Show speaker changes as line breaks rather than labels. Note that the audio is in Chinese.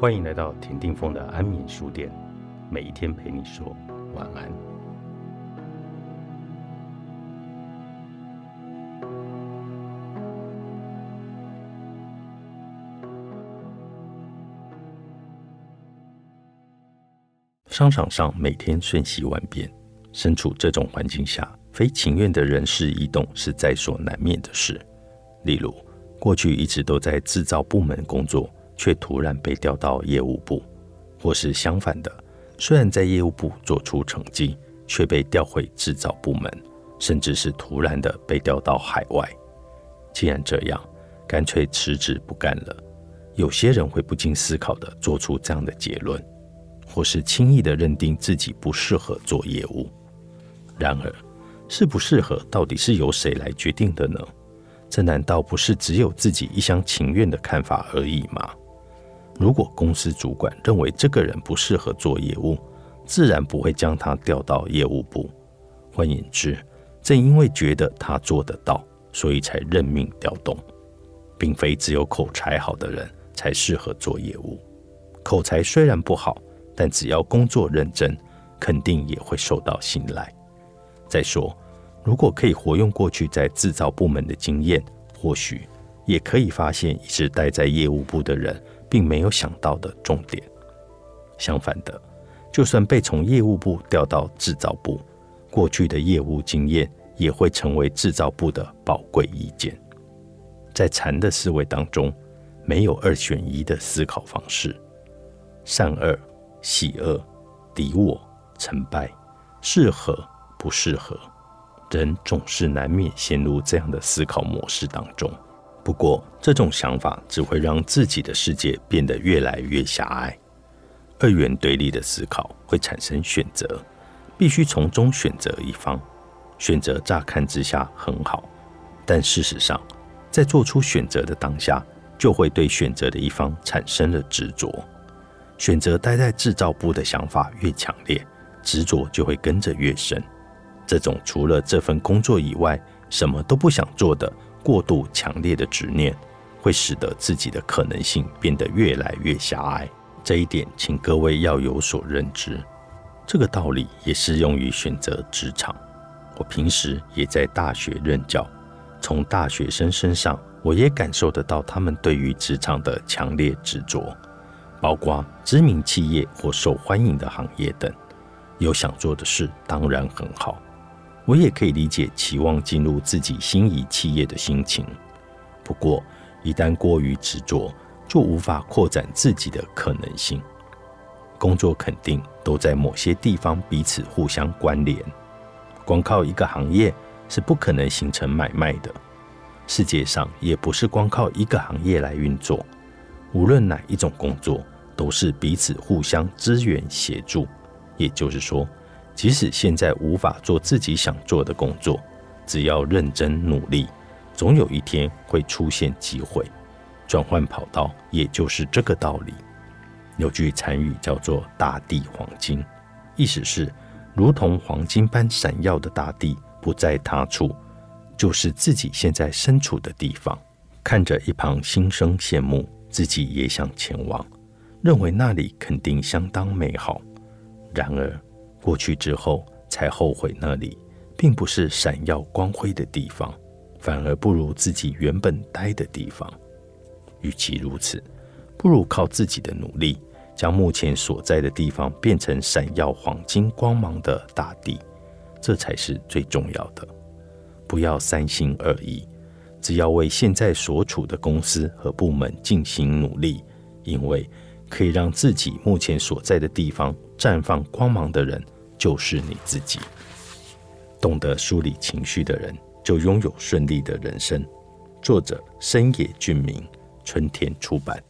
欢迎来到田定峰的安眠书店，每一天陪你说晚安。商场上每天瞬息万变，身处这种环境下，非情愿的人事异动是在所难免的事。例如，过去一直都在制造部门工作。却突然被调到业务部，或是相反的，虽然在业务部做出成绩，却被调回制造部门，甚至是突然的被调到海外。既然这样，干脆辞职不干了。有些人会不经思考的做出这样的结论，或是轻易的认定自己不适合做业务。然而，适不适合到底是由谁来决定的呢？这难道不是只有自己一厢情愿的看法而已吗？如果公司主管认为这个人不适合做业务，自然不会将他调到业务部。换言之，正因为觉得他做得到，所以才任命调动，并非只有口才好的人才适合做业务。口才虽然不好，但只要工作认真，肯定也会受到信赖。再说，如果可以活用过去在制造部门的经验，或许也可以发现一直待在业务部的人。并没有想到的重点。相反的，就算被从业务部调到制造部，过去的业务经验也会成为制造部的宝贵意见。在禅的思维当中，没有二选一的思考方式，善恶、喜恶、敌我、成败、适合不适合，人总是难免陷入这样的思考模式当中。不过，这种想法只会让自己的世界变得越来越狭隘。二元对立的思考会产生选择，必须从中选择一方。选择乍看之下很好，但事实上，在做出选择的当下，就会对选择的一方产生了执着。选择待在制造部的想法越强烈，执着就会跟着越深。这种除了这份工作以外什么都不想做的。过度强烈的执念会使得自己的可能性变得越来越狭隘，这一点请各位要有所认知。这个道理也适用于选择职场。我平时也在大学任教，从大学生身上，我也感受得到他们对于职场的强烈执着，包括知名企业或受欢迎的行业等。有想做的事，当然很好。我也可以理解期望进入自己心仪企业的心情，不过一旦过于执着，就无法扩展自己的可能性。工作肯定都在某些地方彼此互相关联，光靠一个行业是不可能形成买卖的。世界上也不是光靠一个行业来运作，无论哪一种工作，都是彼此互相支援协助。也就是说。即使现在无法做自己想做的工作，只要认真努力，总有一天会出现机会转换跑道。也就是这个道理。有句禅语叫做“大地黄金”，意思是如同黄金般闪耀的大地不在他处，就是自己现在身处的地方。看着一旁心生羡慕，自己也想前往，认为那里肯定相当美好。然而。过去之后才后悔，那里并不是闪耀光辉的地方，反而不如自己原本待的地方。与其如此，不如靠自己的努力，将目前所在的地方变成闪耀黄金光芒的大地，这才是最重要的。不要三心二意，只要为现在所处的公司和部门进行努力，因为。可以让自己目前所在的地方绽放光芒的人，就是你自己。懂得梳理情绪的人，就拥有顺利的人生。作者：深野俊明，春天出版。